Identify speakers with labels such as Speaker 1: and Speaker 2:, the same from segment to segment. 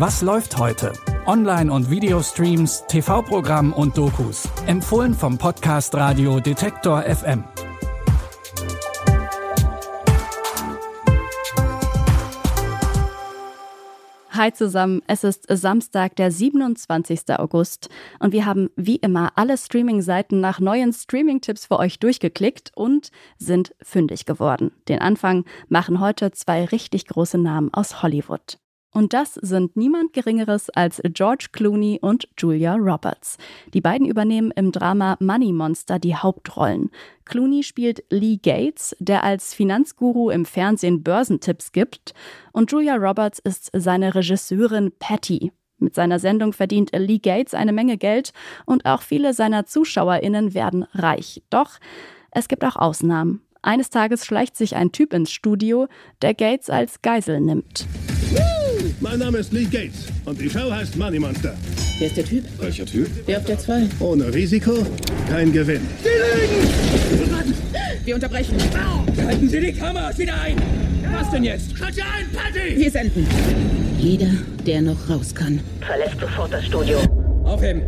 Speaker 1: Was läuft heute? Online- und Videostreams, TV-Programm und Dokus. Empfohlen vom Podcast Radio Detektor FM.
Speaker 2: Hi zusammen, es ist Samstag, der 27. August und wir haben wie immer alle Streaming-Seiten nach neuen Streaming-Tipps für euch durchgeklickt und sind fündig geworden. Den Anfang machen heute zwei richtig große Namen aus Hollywood. Und das sind niemand Geringeres als George Clooney und Julia Roberts. Die beiden übernehmen im Drama Money Monster die Hauptrollen. Clooney spielt Lee Gates, der als Finanzguru im Fernsehen Börsentipps gibt. Und Julia Roberts ist seine Regisseurin Patty. Mit seiner Sendung verdient Lee Gates eine Menge Geld und auch viele seiner ZuschauerInnen werden reich. Doch es gibt auch Ausnahmen. Eines Tages schleicht sich ein Typ ins Studio, der Gates als Geisel nimmt.
Speaker 3: Mein Name ist Lee Gates und die Show heißt Money Monster.
Speaker 4: Wer ist der Typ?
Speaker 5: Welcher Typ?
Speaker 4: Der auf der 2.
Speaker 3: Ohne Risiko, kein Gewinn.
Speaker 4: Wir unterbrechen.
Speaker 6: Halten Sie die Kameras wieder ein! Was denn jetzt? Schalt sie ein, Patty!
Speaker 4: Wir senden. Jeder, der noch raus kann.
Speaker 7: Verlässt sofort das Studio.
Speaker 6: Aufheben!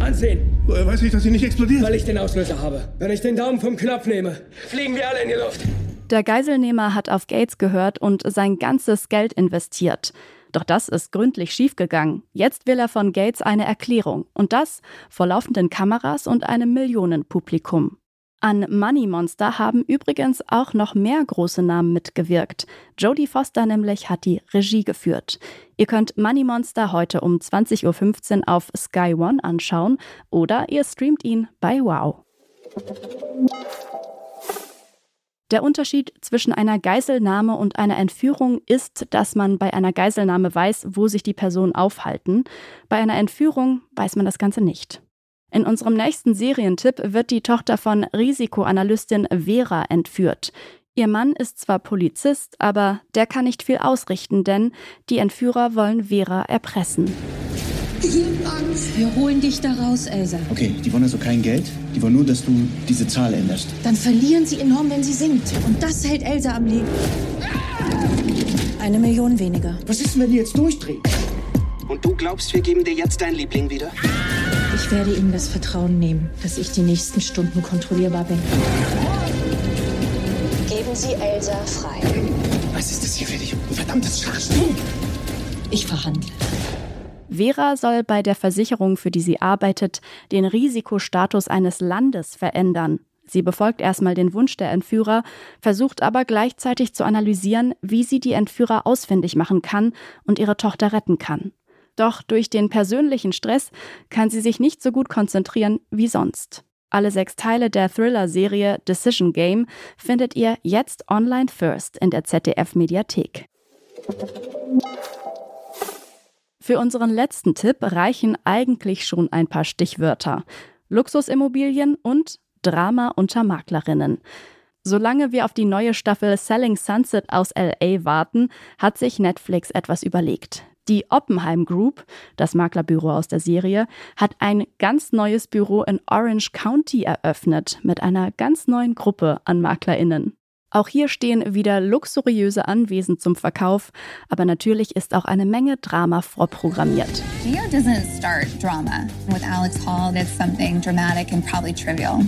Speaker 6: Ansehen!
Speaker 3: Woher weiß ich, dass sie nicht explodiert?
Speaker 6: Weil ich den Auslöser habe. Wenn ich den Daumen vom Knopf nehme, fliegen wir alle in die Luft.
Speaker 2: Der Geiselnehmer hat auf Gates gehört und sein ganzes Geld investiert. Doch das ist gründlich schiefgegangen. Jetzt will er von Gates eine Erklärung. Und das vor laufenden Kameras und einem Millionenpublikum. An Money Monster haben übrigens auch noch mehr große Namen mitgewirkt. Jodie Foster nämlich hat die Regie geführt. Ihr könnt Money Monster heute um 20.15 Uhr auf Sky One anschauen oder ihr streamt ihn bei Wow. Der Unterschied zwischen einer Geiselnahme und einer Entführung ist, dass man bei einer Geiselnahme weiß, wo sich die Personen aufhalten. Bei einer Entführung weiß man das Ganze nicht. In unserem nächsten Serientipp wird die Tochter von Risikoanalystin Vera entführt. Ihr Mann ist zwar Polizist, aber der kann nicht viel ausrichten, denn die Entführer wollen Vera erpressen.
Speaker 8: Ich hab Angst. Wir holen dich da raus, Elsa.
Speaker 5: Okay, die wollen also kein Geld. Die wollen nur, dass du diese Zahl änderst.
Speaker 8: Dann verlieren sie enorm, wenn sie singt. Und das hält Elsa am Leben. Eine Million weniger.
Speaker 5: Was ist denn, wenn die jetzt durchdrehen?
Speaker 9: Und du glaubst, wir geben dir jetzt deinen Liebling wieder?
Speaker 8: Ich werde ihnen das Vertrauen nehmen, dass ich die nächsten Stunden kontrollierbar bin.
Speaker 7: Geben Sie Elsa frei.
Speaker 5: Was ist das hier für dich? Ein verdammtes Schachspiel.
Speaker 8: Ich verhandle.
Speaker 2: Vera soll bei der Versicherung, für die sie arbeitet, den Risikostatus eines Landes verändern. Sie befolgt erstmal den Wunsch der Entführer, versucht aber gleichzeitig zu analysieren, wie sie die Entführer ausfindig machen kann und ihre Tochter retten kann. Doch durch den persönlichen Stress kann sie sich nicht so gut konzentrieren wie sonst. Alle sechs Teile der Thriller-Serie Decision Game findet ihr jetzt online first in der ZDF-Mediathek. Für unseren letzten Tipp reichen eigentlich schon ein paar Stichwörter. Luxusimmobilien und Drama unter Maklerinnen. Solange wir auf die neue Staffel Selling Sunset aus LA warten, hat sich Netflix etwas überlegt. Die Oppenheim Group, das Maklerbüro aus der Serie, hat ein ganz neues Büro in Orange County eröffnet mit einer ganz neuen Gruppe an Maklerinnen. Auch hier stehen wieder luxuriöse Anwesen zum Verkauf, aber natürlich ist auch eine Menge Drama vorprogrammiert.
Speaker 10: Leo doesn't start drama. With Alex Hall, it's something dramatic and probably trivial.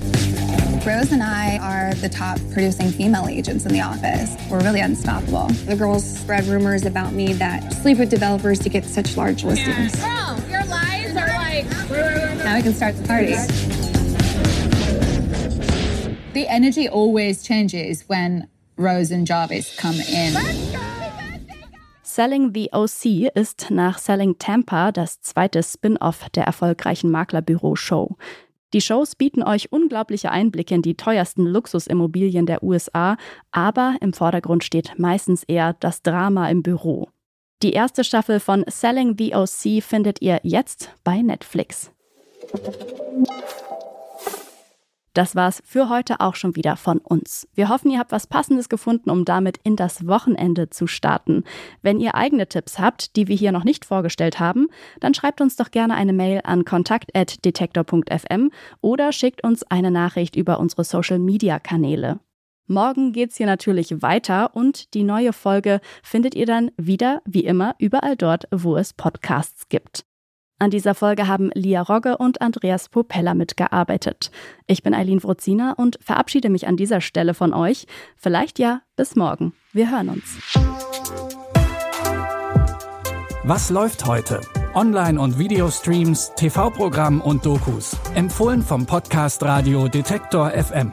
Speaker 10: Rose and I are the top producing female agents in the office. We're really unstoppable. The girls spread rumors about me that sleep with developers to get such large listings.
Speaker 11: Girl, your lies are like.
Speaker 10: Now we can start the party.
Speaker 11: The energy always changes when Rose and Jarvis come in.
Speaker 2: Selling the OC ist nach Selling Tampa das zweite Spin-off der erfolgreichen Maklerbüro-Show. Die Shows bieten euch unglaubliche Einblicke in die teuersten Luxusimmobilien der USA, aber im Vordergrund steht meistens eher das Drama im Büro. Die erste Staffel von Selling the OC findet ihr jetzt bei Netflix. Das war's für heute auch schon wieder von uns. Wir hoffen, ihr habt was Passendes gefunden, um damit in das Wochenende zu starten. Wenn ihr eigene Tipps habt, die wir hier noch nicht vorgestellt haben, dann schreibt uns doch gerne eine Mail an kontakt.detektor.fm oder schickt uns eine Nachricht über unsere Social Media Kanäle. Morgen geht's hier natürlich weiter und die neue Folge findet ihr dann wieder, wie immer, überall dort, wo es Podcasts gibt. An dieser Folge haben Lia Rogge und Andreas Popella mitgearbeitet. Ich bin Eileen Wrozina und verabschiede mich an dieser Stelle von euch. Vielleicht ja bis morgen. Wir hören uns.
Speaker 1: Was läuft heute? Online- und Videostreams, TV-Programm und Dokus. Empfohlen vom Podcast Radio Detektor FM.